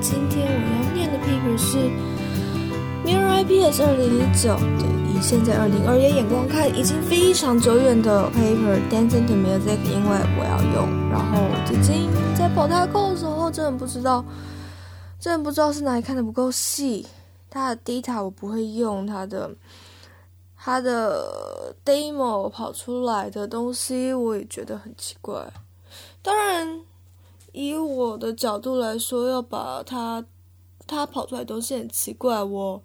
今天我要念的 paper 是 Mirror IPS 二零一九，对，以现在二零二一眼光看，已经非常久远的 paper Dancing to Music，因为我要用。然后最近在跑它扣的时候，真的不知道，真的不知道是哪里看的不够细。它的 data 我不会用，它的它的 demo 跑出来的东西我也觉得很奇怪。当然，以我的角度来说，要把它它跑出来的东西很奇怪，我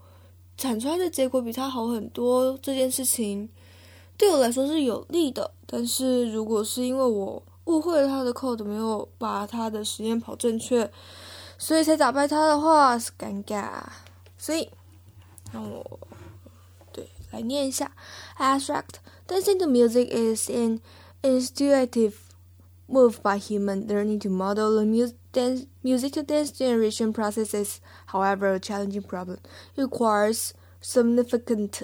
产出来的结果比它好很多，这件事情对我来说是有利的。但是如果是因为我误会了他的 code，没有把他的实验跑正确，所以才打败他的话是尴尬。所以，让我对来念一下：Abstract dancing to music is an intuitive move by human learning to model the mu dance, music to dance generation processes. However, a challenging problem it requires significant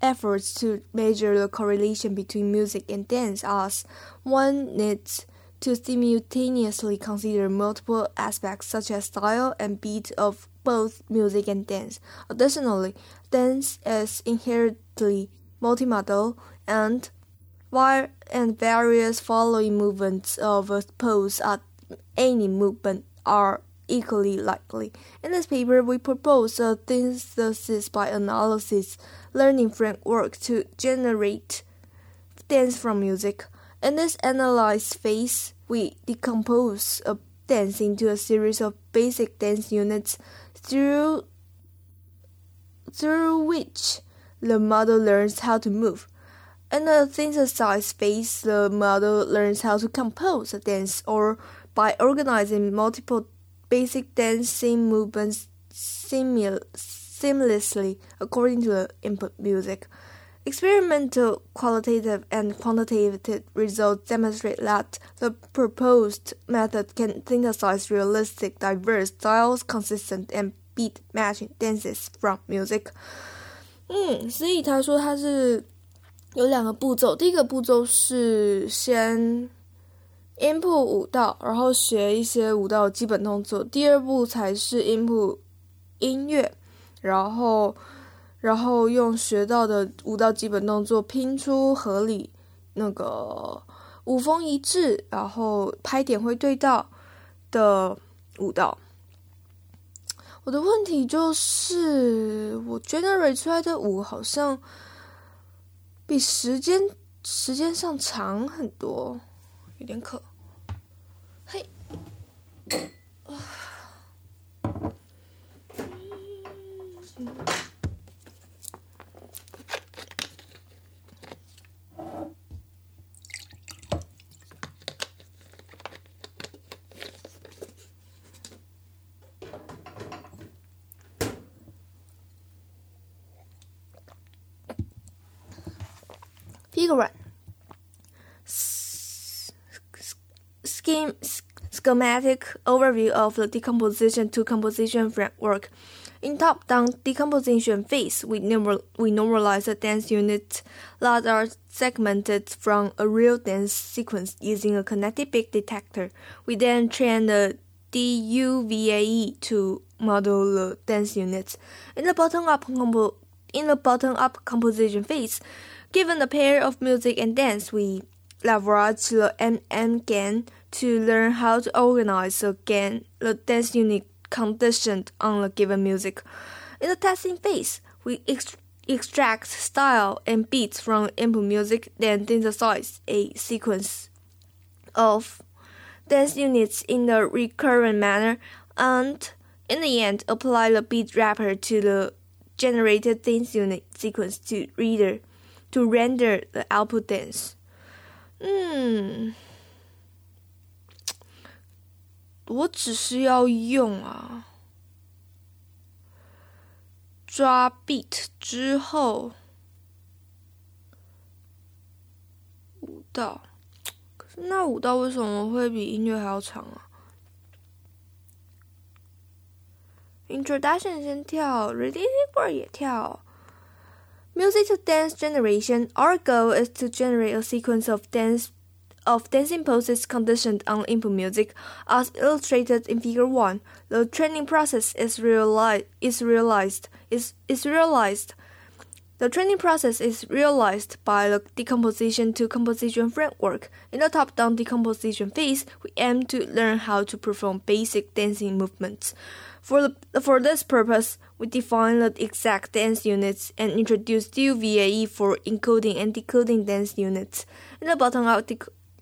efforts to measure the correlation between music and dance, as one needs to simultaneously consider multiple aspects such as style and beat of both music and dance. Additionally, dance is inherently multimodal and and various following movements of a pose at any movement are equally likely. In this paper, we propose a synthesis by analysis learning framework to generate dance from music. In this analyzed phase, we decompose a dance into a series of basic dance units through through which the model learns how to move In the synthesized phase, the model learns how to compose a dance or by organizing multiple basic dancing movements seamlessly according to the input music. Experimental qualitative and quantitative results demonstrate that the proposed method can synthesize realistic, diverse styles, consistent and beat matching dances from music. 嗯，所以他说他是 有两个步骤，第一个步骤是先 input 舞蹈，然后学一些舞蹈基本动作；第二步才是 input 音乐，然后。然后用学到的舞蹈基本动作拼出合理、那个舞风一致，然后拍点会对到的舞蹈。我的问题就是，我 generate 出来的舞好像比时间时间上长很多，有点渴。嘿。Figure scheme schematic overview of the decomposition to composition framework. In top-down decomposition phase, we, we normalize the dance units that are segmented from a real dance sequence using a kinetic bit detector. We then train the DUVAE to model the dance units. In the bottom-up compo- in the bottom-up composition phase, Given the pair of music and dance, we leverage the MM GAN to learn how to organize GAN, the dance unit conditioned on the given music. In the testing phase, we ex extract style and beats from input music, then synthesize a sequence of dance units in a recurrent manner, and in the end, apply the beat wrapper to the generated dance unit sequence to reader to render the output dance. 嗯，我只是要用啊，抓 beat 之后舞蹈，可是那舞蹈为什么会比音乐还要长啊？Introduction 先跳，Ready for 也跳。Music to dance generation. Our goal is to generate a sequence of dance of dancing poses conditioned on input music, as illustrated in Figure 1. The training process is, reali- is realized is, is realized the training process is realized by the decomposition to composition framework. In the top-down decomposition phase, we aim to learn how to perform basic dancing movements. For, the, for this purpose, we define the exact dance units and introduce DUVAE for encoding and decoding dance units. In the bottom-up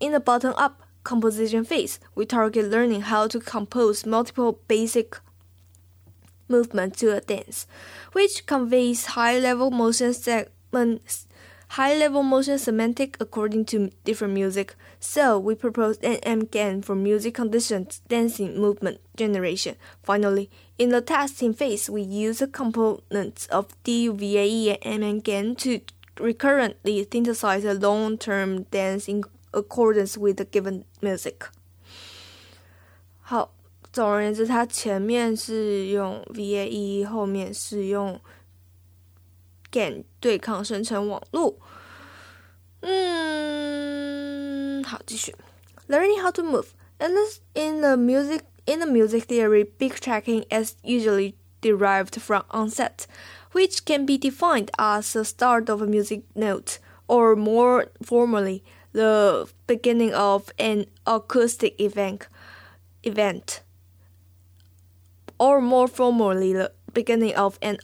in the bottom-up composition phase, we target learning how to compose multiple basic movement to a dance, which conveys high-level motion segments, high level motion semantic according to different music. So we proposed MMGAN for music conditions, dancing, movement, generation. Finally, in the testing phase, we use the components of DUVAE and MMGAN to recurrently synthesize a long term dance in accordance with the given music. VAE，后面是用 GAN 对抗生成网络。嗯，好，继续。Learning how to move. In the, in the music in the music theory, beat tracking is usually derived from onset, which can be defined as the start of a music note, or more formally, the beginning of an acoustic event. Event or more formally, the beginning of an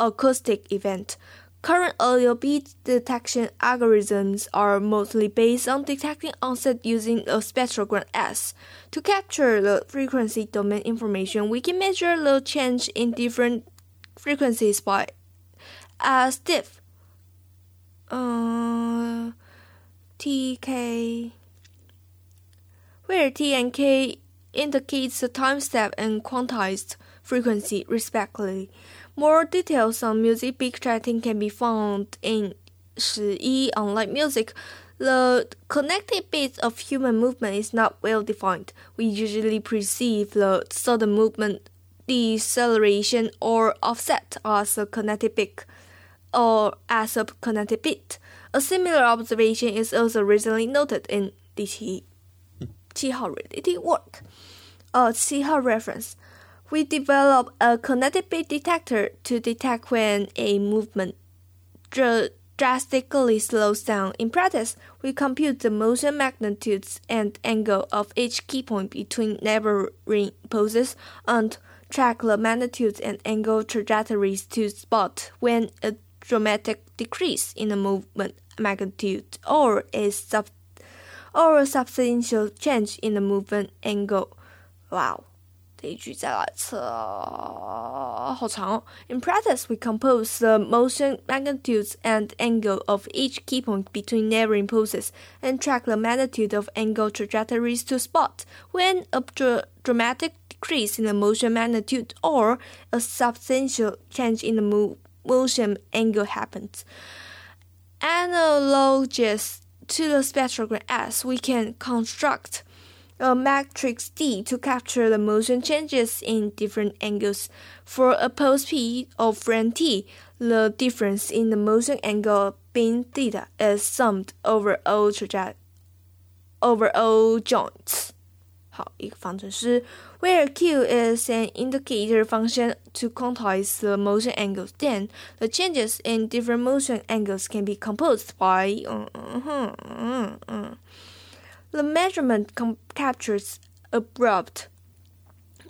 acoustic event. Current audio beat detection algorithms are mostly based on detecting onset using a spectrogram S. To capture the frequency domain information, we can measure the change in different frequencies by as diff. Uh, TK, where T and K indicates the time step and quantized frequency, respectively. More details on music beat tracking can be found in 十一 online music, the kinetic beat of human movement is not well defined. We usually perceive the sudden movement, deceleration, or offset as a kinetic beat, or as a kinetic beat. A similar observation is also recently noted in 第七七号 related work. 呃，七号 reference we develop a bit detector to detect when a movement dr drastically slows down. In practice, we compute the motion magnitudes and angle of each key point between neighboring poses and track the magnitudes and angle trajectories to spot when a dramatic decrease in the movement magnitude or a sub or a substantial change in the movement angle. Wow 这一句再来一次，好长哦。In practice, we compose the motion magnitudes and angle of each key point between neighboring poses and track the magnitude of angle trajectories to spot when a dr dramatic decrease in the motion magnitude or a substantial change in the mo motion angle happens. Analogous to the spectrogram S, we can construct a matrix D to capture the motion changes in different angles. For a pose P of frame T, the difference in the motion angle being theta is summed over all traje over all joints. 好，一个方程式 where Q is an indicator function to quantize the motion angles. Then the changes in different motion angles can be composed by uh, uh, uh, uh. the measurement captures abrupt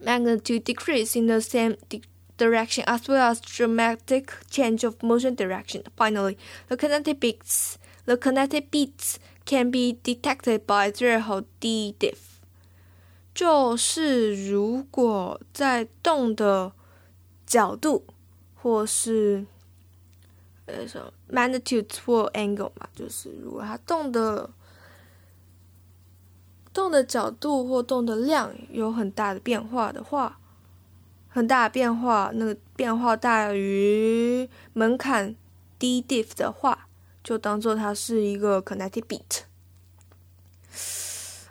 magnitude decrease in the same di direction as well as dramatic change of motion direction. Finally, the kinetic beats the kinetic beats can be detected by threshold D diff. 就是如果在动的角度，或是呃什么 magnitude 或 angle 嘛，就是如果它动的 动的角度或动的量有很大的变化的话，很大的变化，那个变化大于门槛低 diff 的话，就当做它是一个 kinetic beat。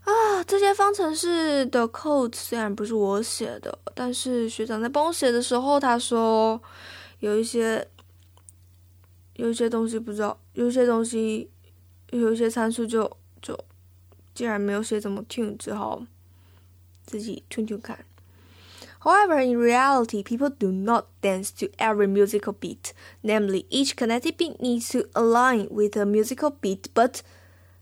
啊，这些方程式的 code 虽然不是我写的，但是学长在帮我写的时候，他说有一些有一些东西不知道，有一些东西有一些参数就就既然没有写怎么 tune，只好自己 tune tune 看。However, in reality, people do not dance to every musical beat. Namely, each kinetic beat needs to align with a musical beat, but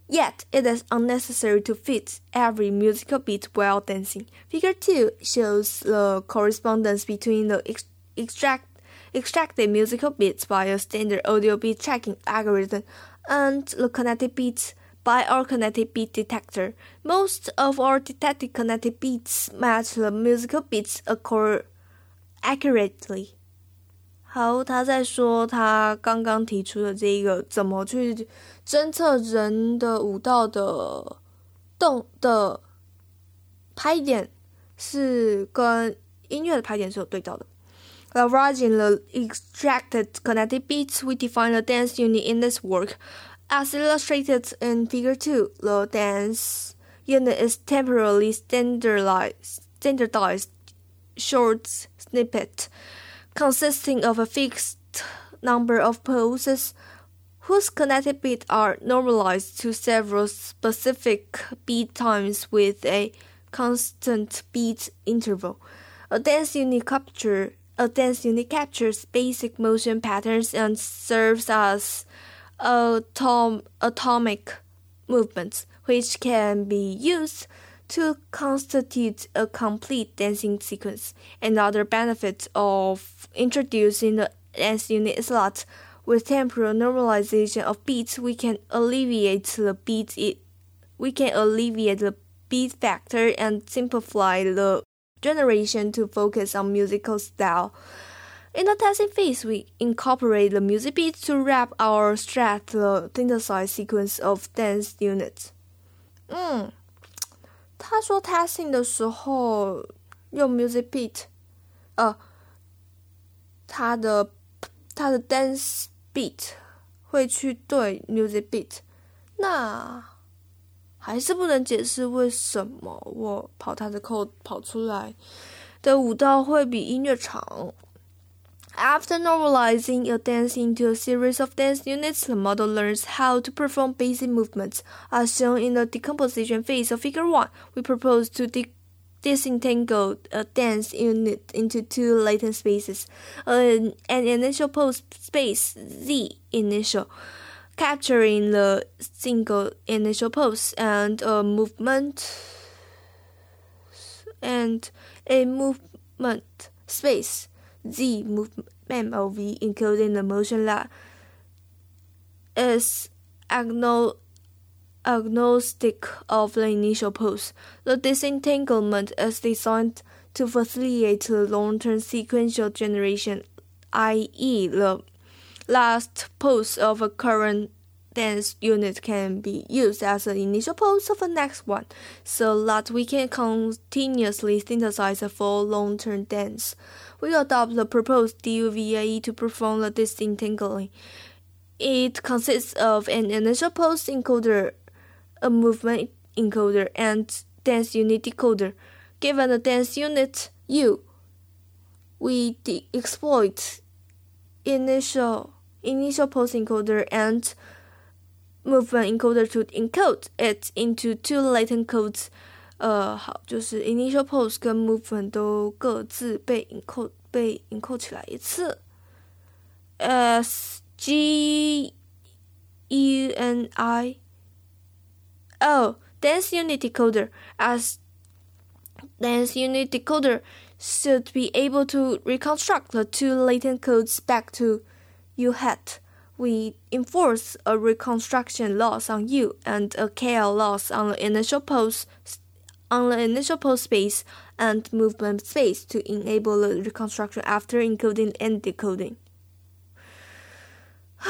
yet it is unnecessary to fit every musical beat while dancing. Figure 2 shows the correspondence between the ex extract extracted musical beats by a standard audio beat tracking algorithm and the kinetic beats by our kinetic beat detector. Most of our detected kinetic beats match the musical beats accurately. 好，他在说他刚刚提出的这个怎么去侦测人的舞蹈的动的拍点，是跟音乐的拍点是有对照的。Leveraging the extracted kinetic beats, we define the dance unit in this work. As illustrated in Figure 2, the dance unit is temporarily standardized, standardized short snippet consisting of a fixed number of poses whose kinetic beats are normalized to several specific beat times with a constant beat interval. A dance unit capture a dance unit captures basic motion patterns and serves as atom, atomic movements, which can be used to constitute a complete dancing sequence. Another benefit of introducing the dance unit is that with temporal normalization of beats, we can alleviate the beat it, we can alleviate the beat factor and simplify the generation to focus on musical style. In the testing phase, we incorporate the music beats to wrap our strat the synthesized sequence of dance units. 嗯，他说 testing 的时候用 music beat，呃，他的他的 dance beat 会去对 music beat，那还是不能解释为什么我跑他的 code 跑出来的舞蹈会比音乐长。 After normalizing a dance into a series of dance units, the model learns how to perform basic movements. As shown in the decomposition phase of Figure 1, we propose to de disentangle a dance unit into two latent spaces, an, an initial pose space Z initial, capturing the single initial pose, and a movement and a movement space Z movement MOV including the motion that is agnostic of the initial pose. The disentanglement is designed to facilitate the long-term sequential generation, i.e., the last pose of a current dance unit can be used as an initial pose of the next one, so that we can continuously synthesize a full long-term dance. We adopt the proposed DUVAE to perform the disentangling. It consists of an initial pose encoder, a movement encoder, and dance unit decoder. Given the dance unit U, we exploit initial initial pose encoder and movement encoder to encode it into two latent codes。呃，好，就是 initial pose 跟 movement 都各自被 encode 被 encode 起来一次。S G U N I Oh, dance unit decoder as dance unit decoder should be able to reconstruct the two latent codes back to U hat we enforce a reconstruction loss on U and a KL loss on the initial pose on the initial pose space and movement space to enable the reconstruction after encoding and decoding.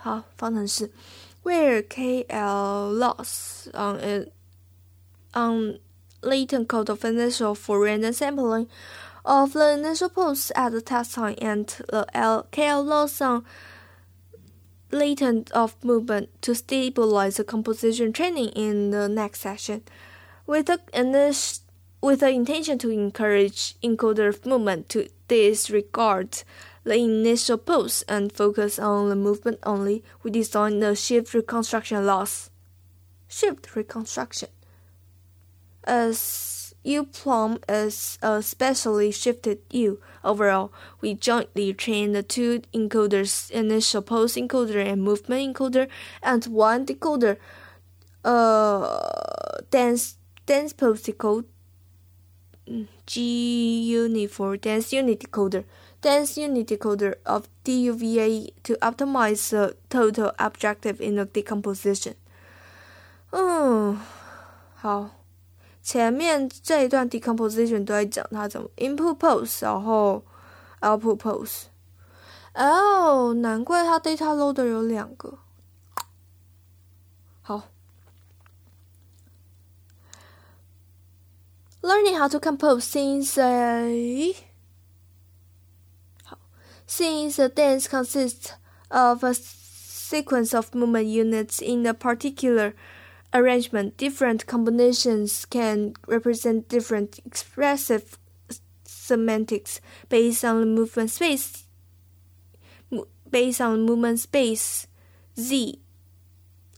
好，方程式 where KL loss on it on latent code of initial for random sampling of the initial pose at the test time and the L KL loss on latent of movement to stabilize the composition training in the next session. With the, with the intention to encourage encoder movement to disregard the initial pose and focus on the movement only, we designed the shift reconstruction loss. shift reconstruction. As U-Plum is a specially shifted U. Overall, we jointly train the two encoders, initial pulse encoder and movement encoder, and one decoder, uh, dense, dense pulse decoder, G unit for dense unit decoder, dense unit decoder of DUVA to optimize the total objective in the decomposition. 嗯，好，前面这一段 decomposition 都在讲它怎么 input pose，然后 output pose。哦，难怪它 data loader 有两个。好，learning how to compose since a since a dance consists of a sequence of movement units in a particular arrangement, different combinations can represent different expressive semantics based on the movement space. Based on movement space, Z,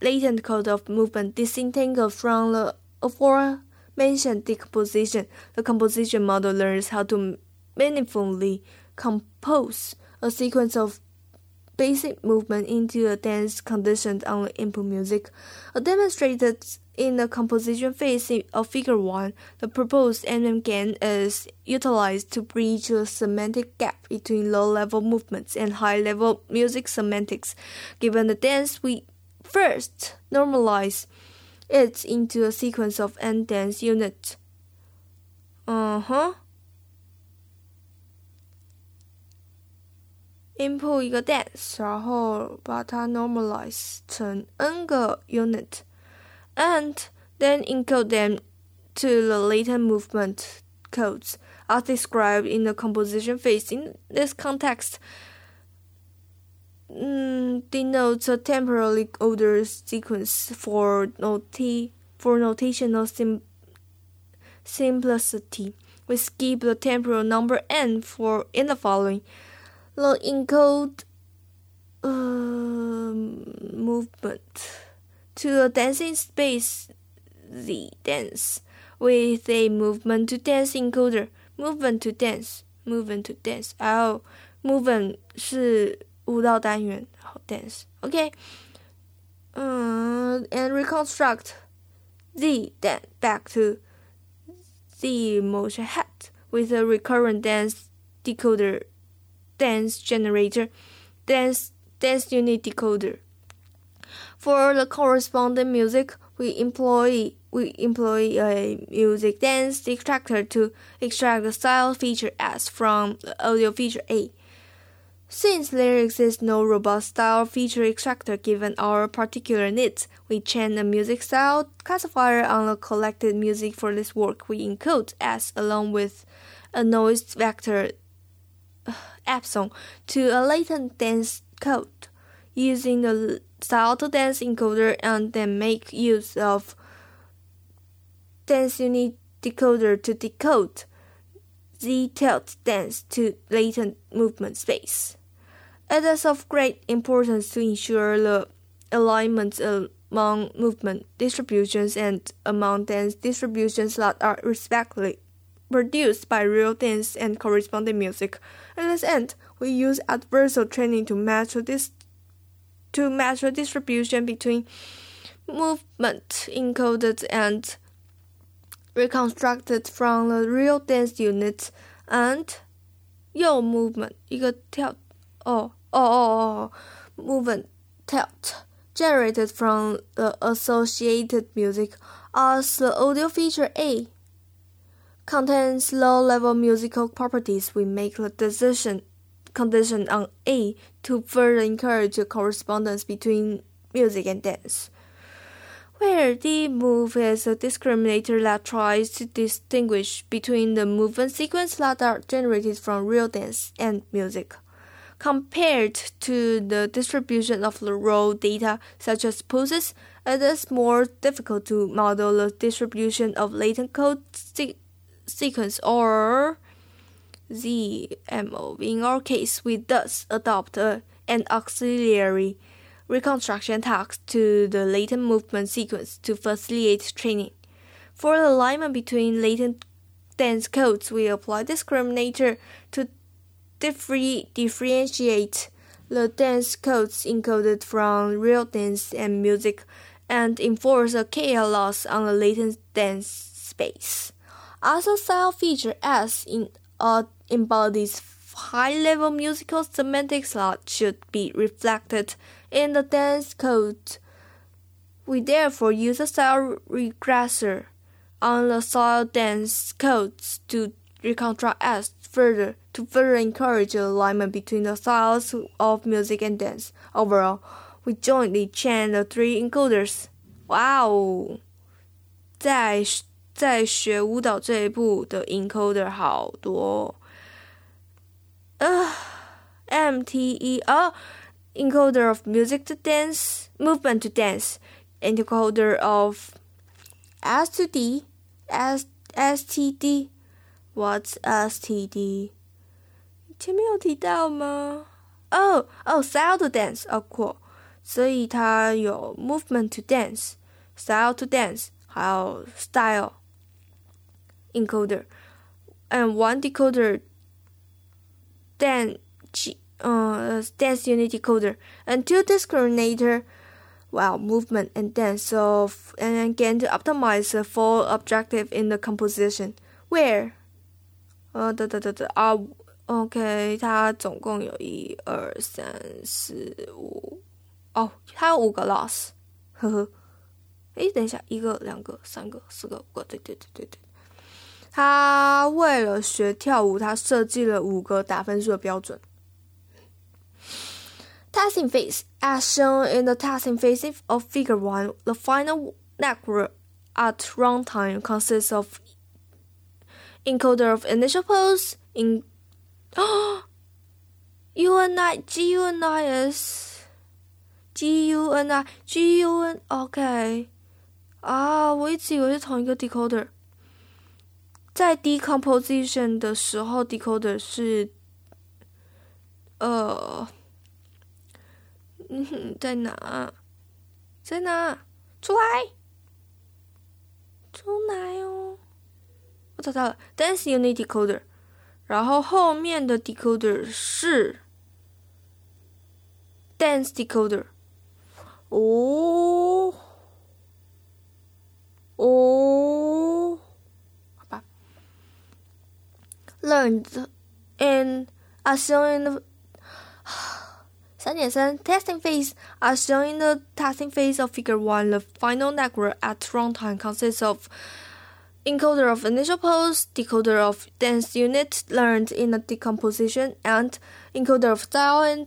latent code of movement disentangled from the aforementioned decomposition. The composition model learns how to meaningfully compose a sequence of basic movement into a dance conditioned on input music. As demonstrated in the composition phase of Figure 1, the proposed MM GAN is utilized to bridge the semantic gap between low-level movements and high-level music semantics. Given the dance, we first normalize it into a sequence of n dance units. Uh-huh. input 一个 dance，然后把它 normalize 成 n 个 unit，and then encode them to the latent movement codes as described in the composition phase. In this context, mm, denotes a temporally ordered sequence for noti for notational sim simplicity. We skip the temporal number n for in the following the encode uh, movement to a dancing space the dance with a movement to dance encoder movement to dance movement to dance 然后 movement 是舞蹈单元，然后 dance OK，嗯，and reconstruct the then back to the motion head with a recurrent dance decoder dance generator, dance, dance unit decoder. For the corresponding music, we employ we employ a music dance extractor to extract the style feature S from the audio feature A. Since there exists no robust style feature extractor given our particular needs, we chain a music style classifier on the collected music for this work. We encode S along with a noise vector epsilon to a latent dance code using the style to dance encoder and then make use of dance unit decoder to decode the tilt dance to latent movement space. It is of great importance to ensure the alignment among movement distributions and among dance distributions that are respectively produced by real dance and corresponding music. At this end, we use adversarial training to match this to match the distribution between movement encoded and reconstructed from the real dance units and yo movement 一个跳哦哦哦哦 movement tilt generated from the associated music as the audio feature A contains low-level musical properties, we make the decision condition on A to further encourage a correspondence between music and dance. Where the move is a discriminator that tries to distinguish between the movement sequences that are generated from real dance and music. Compared to the distribution of the raw data, such as poses, it is more difficult to model the distribution of latent code sequence or ZMO. In our case, we thus adopt an auxiliary reconstruction task to the latent movement sequence to facilitate training. For the alignment between latent dance codes, we apply discriminator to differ- differentiate the dance codes encoded from real dance and music and enforce a KL loss on the latent dance space. Other style feature S in uh, embodies high-level musical semantics that should be reflected in the dance code. We therefore use a style regressor on the style dance codes to reconstruct S further to further encourage the alignment between the styles of music and dance. Overall, we jointly chain the three encoders. Wow! 在在学舞蹈这一步的 encoder 好多。呃，MTE 哦，encoder of music to dance, movement to dance, encoder of S to D, S STD. What's STD？前面有提到吗？哦哦，style to dance，哦，cool。所以它有 movement to dance, style to dance，还有 style encoder and one decoder then uh, dance unit decoder and two discriminator well movement and dance so and again to optimize the full objective in the composition where 呃的的的的啊 OK 它总共有一二三四五哦它有五个 loss 呵呵诶等一下一个两个三个四个五个对对对对对 他为了学跳舞，他设计了五个打分数的标准。Testing phase, as shown in the testing phase of Figure One, the final network at runtime consists of encoder of initial pose in UNI GUNIS GUNI GUN OK 啊，我一直以为是同一个 decoder。 在 decomposition 的时候，decoder 是，呃，嗯，在哪？在哪？出来！出来哦！我找到了，dance unit decoder，然后后面的 decoder 是 dance decoder。哦，哦。learned in are shown in the 三点三 testing phase are shown in the testing phase of figure 1. The final network at runtime consists of encoder of initial pose, decoder of dance unit learned in the decomposition, and encoder of style and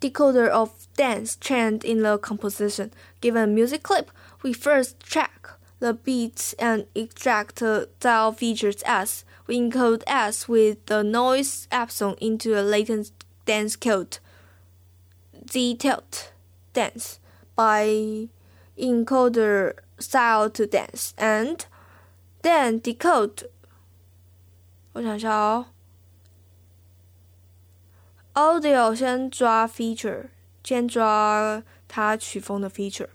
decoder of dance trained in the composition. Given a music clip, we first track the beats and extract the style features as we encode S with the noise epsilon into a latent dance code, Z tilt dance, by encoder style to dance, and then decode. 我想一下哦，audio 先抓 feature，先抓它曲风的 feature，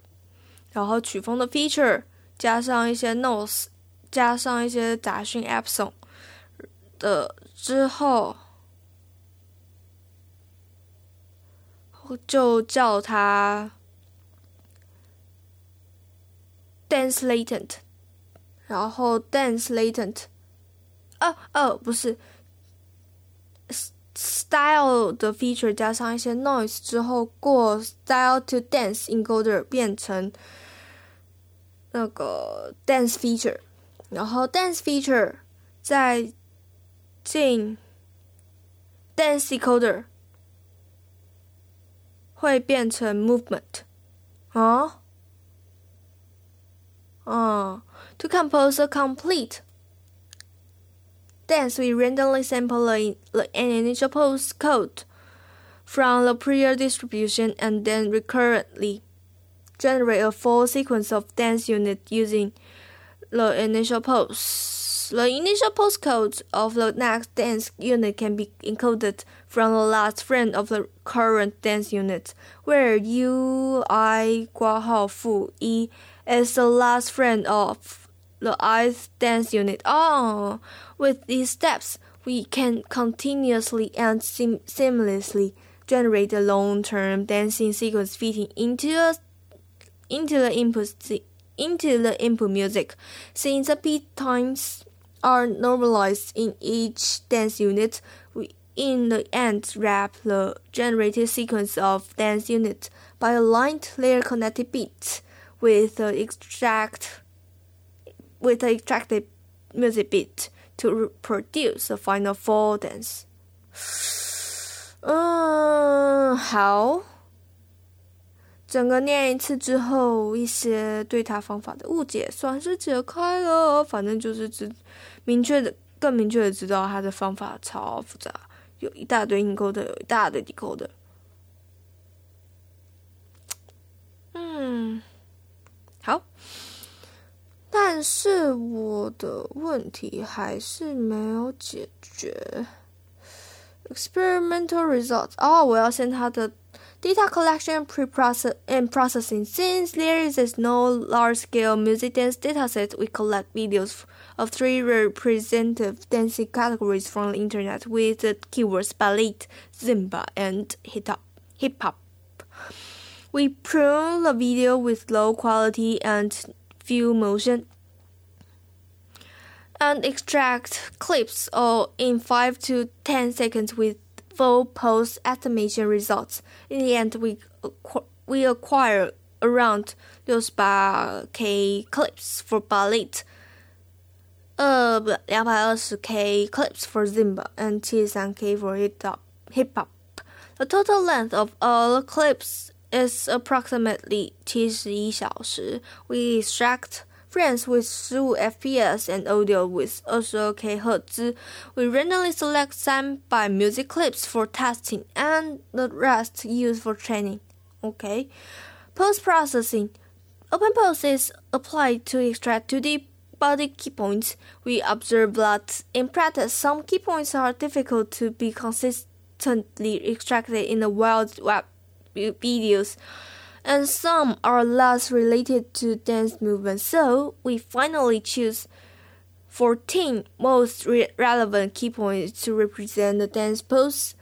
然后曲风的 feature 加上一些 notes，加上一些杂讯 epsilon。 的之后，就叫它 dance latent，然后 dance latent，哦哦不是，style 的 feature 加上一些 noise 之后，过 style to dance encoder 变成那个 dance feature，然后 dance feature 在进 dance decoder 会变成 movement 啊啊 to compose a complete dance we randomly sample an initial pose code from the prior distribution and then recurrently generate a full sequence of dance unit using the initial pose The initial postcode of the next dance unit can be encoded from the last frame of the current dance unit, where U I 挂号负一 is the last frame of the ith dance unit. Oh, with these steps, we can continuously and sim seamlessly generate a long-term dancing sequence fitting into a, into the input into the input music. Since the beat times are normalized in each dance unit. We in the end wrap the generated sequence of dance unit by a lined layer kinetic beat with the extract with the extracted music beat to produce the final four dance. Uh, 好。整个念一次之后，一些对它方法的误解算是解开了。反正就是只明确的、更明确的知道他的方法超复杂，有一大堆 encoder，有一大堆 decoder。嗯，好。但是我的问题还是没有解决。Experimental results。哦，我要先他的。Data collection pre-process and processing. Since there is no large-scale music dance dataset, we collect videos of three representative dancing categories from the internet with the keywords ballet, zumba, and hip hop. We prune the video with low quality and few motion and extract clips or in 5 to 10 seconds with full post estimation results. In the end, we we acquire around 68k clips for ballet, 呃，不，两百二十 k clips for zumba and seventy three k for hip hop. The total length of all clips is approximately 七十一小时. We extract frames with fifteen fps and audio with twenty two k 赫兹. We randomly select some by music clips for testing and the rest used for training. Okay. Post processing. OpenPose is applied to extract 2D body key points. We observe that in practice, some key points are difficult to be consistently extracted in the wild web videos and some are less related to dance movement. So we finally choose 14 most re relevant key points to represent the dance pose.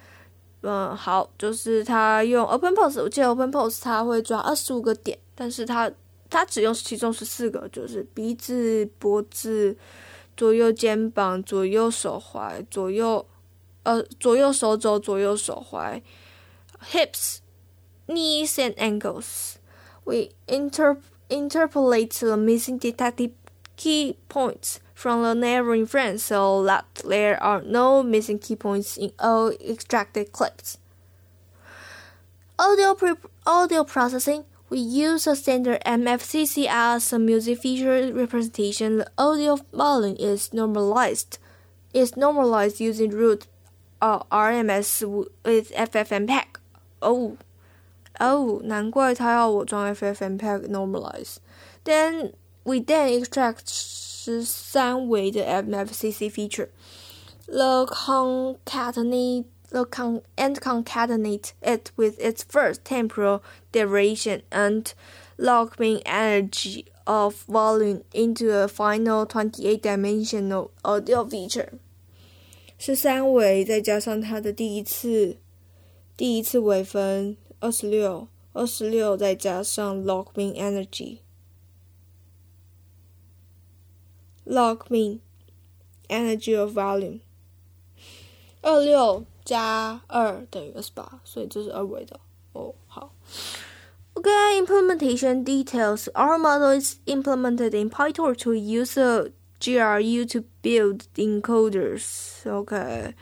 嗯，好，就是他用 open pose，我记得 open pose 他会抓二十五个点，但是他 他只用其中十四个，就是鼻子、脖子、左右肩膀、左右手踝、左右呃左右手肘、左右手踝，hips。knees and ankles. We inter interpolate the missing detected key points from the neighboring frames so that there are no missing key points in all extracted clips. Audio, audio processing. We use a standard MFCC as a music feature representation. The audio volume is normalized. Is normalized using root uh, RMS with FFmpeg. Oh. Oh, 难怪他要我装 FFmpeg normalize. Then we then extract 十三维的 MFCC feature. The concatenate the con- and concatenate it with its first temporal derivation and log mean energy of volume into a final 28-dimensional audio feature。是三维，再加上它的第一次第一次微分二十六，二十六再加上 log mean energy。log mean energy of volume。二六加二等于二十八，所以这是二维的。哦，好。Okay, implementation details. Our model is implemented in PyTorch to use a GRU to build encoders. Okay.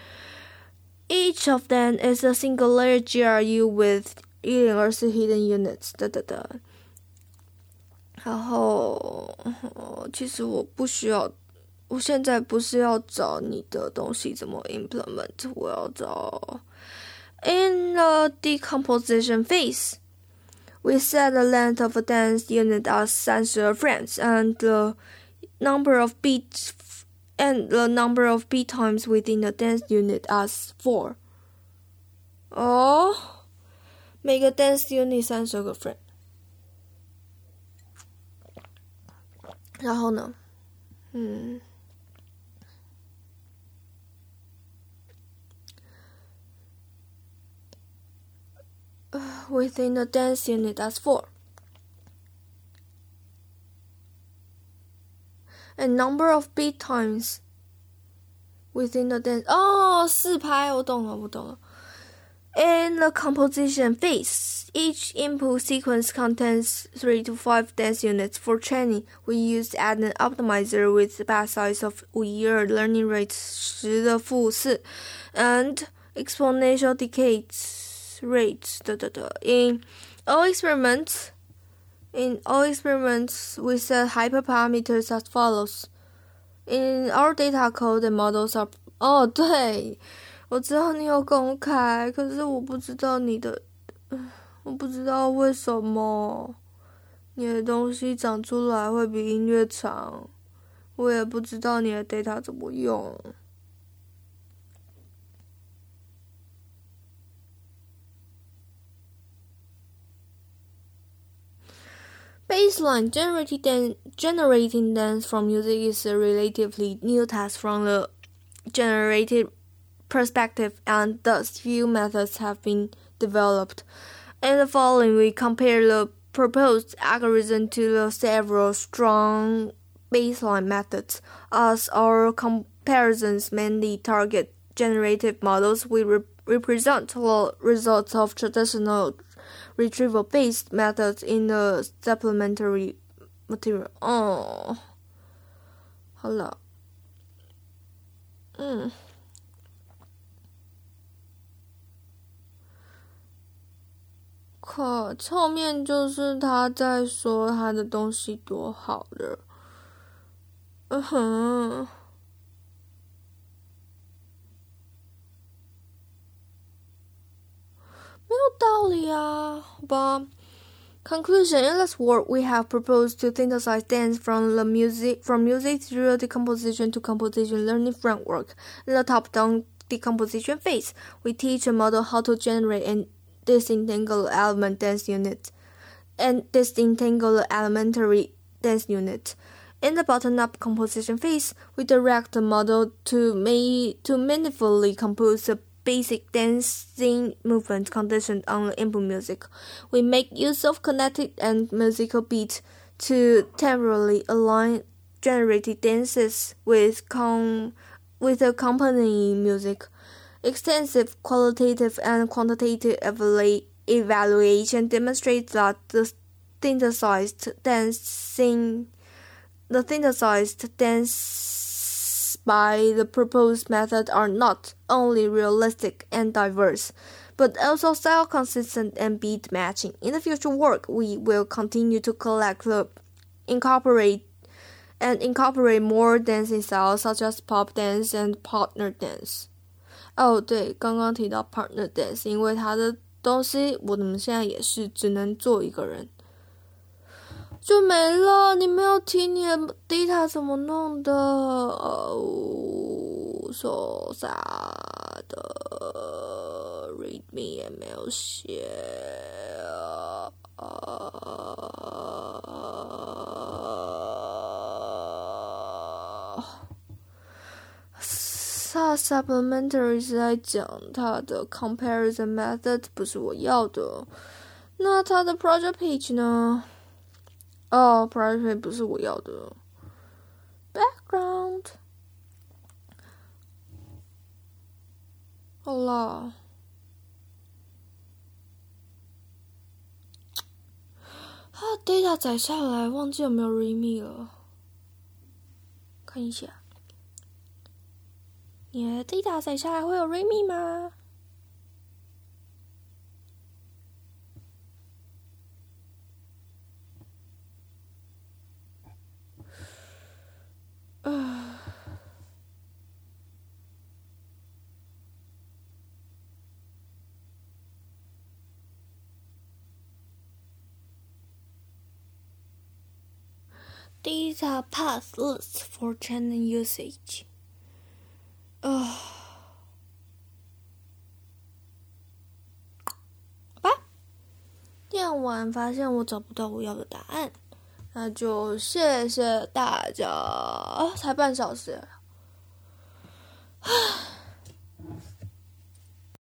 Each of them is a single layer GRU with 一零二四 hidden units 的的的，然后其实我不需要， 我现在不是要找你的东西怎么 implement，我要找 in the decomposition phase。We set the length of a dance unit as 三十二 frames and the number of beats and the number of beat times within the dance unit as four。哦，每个 dance unit 三十个 frame。然后呢，嗯。 within the dance unit as four. And number of beat times within the dance 哦，四拍，我懂了，我懂了。In the composition phase, each input sequence contains three to five dance units. For training, we used an optimizer with batch size of 五一二 learning rate 十的负四 and exponential decays rates. Da, da, da. In all experiments, in all experiments, we set hyperparameters as follows. In our data code, the models are 哦，对，我知道你有公开，可是我不知道你的，我不知道为什么你的东西长出来会比音乐长，我也不知道你的 data 怎么用。 Baseline generating, generating dance from music is a relatively new task from the generated perspective, and thus few methods have been developed. In the following, we compare the proposed algorithm to the several strong baseline methods. As our comparisons mainly target generative models, we re represent the results of traditional retrieval based methods in the supplementary material. 哦，好了，嗯。可后面就是他在说他的东西多好的，嗯哼。 Conclusion In this work, we have proposed to synthesize dance from the music from music through decomposition to composition learning framework. In the top-down decomposition phase, we teach a model how to generate and disentangle element dance unit and disentangle elementary dance unit. In the bottom-up composition phase, we direct the model to, may to meaningfully compose a basic dancing movement conditioned on input music. We make use of kinetic and musical beats to temporarily align generated dances with com- with accompanying music. Extensive qualitative and quantitative evaluation demonstrates that the synthesized dancing the synthesized dance by the proposed method are not only realistic and diverse, but also style consistent and beat matching. In the future work, we will continue to collect the incorporate and incorporate more dancing styles such as pop dance and partner dance. 哦，对，刚刚提到 partner dance，因为它的东西我们现在也是只能做一个人。 就没了，你没有听你的 data 怎么弄的？哦，so sad 的，readme 也没有写。sa supplementary 是在讲它的 comparison method，不是我要的。那它的 project page 呢？哦，private 不是我要的。background，好啦，啊，data 载下来，忘记有没有 readme 了，看一下，你的 data 载下来会有 readme 吗？These are path lists for channel usage. 啊，好吧，念完发现我找不到我要的答案，那就谢谢大家。才半小时，唉。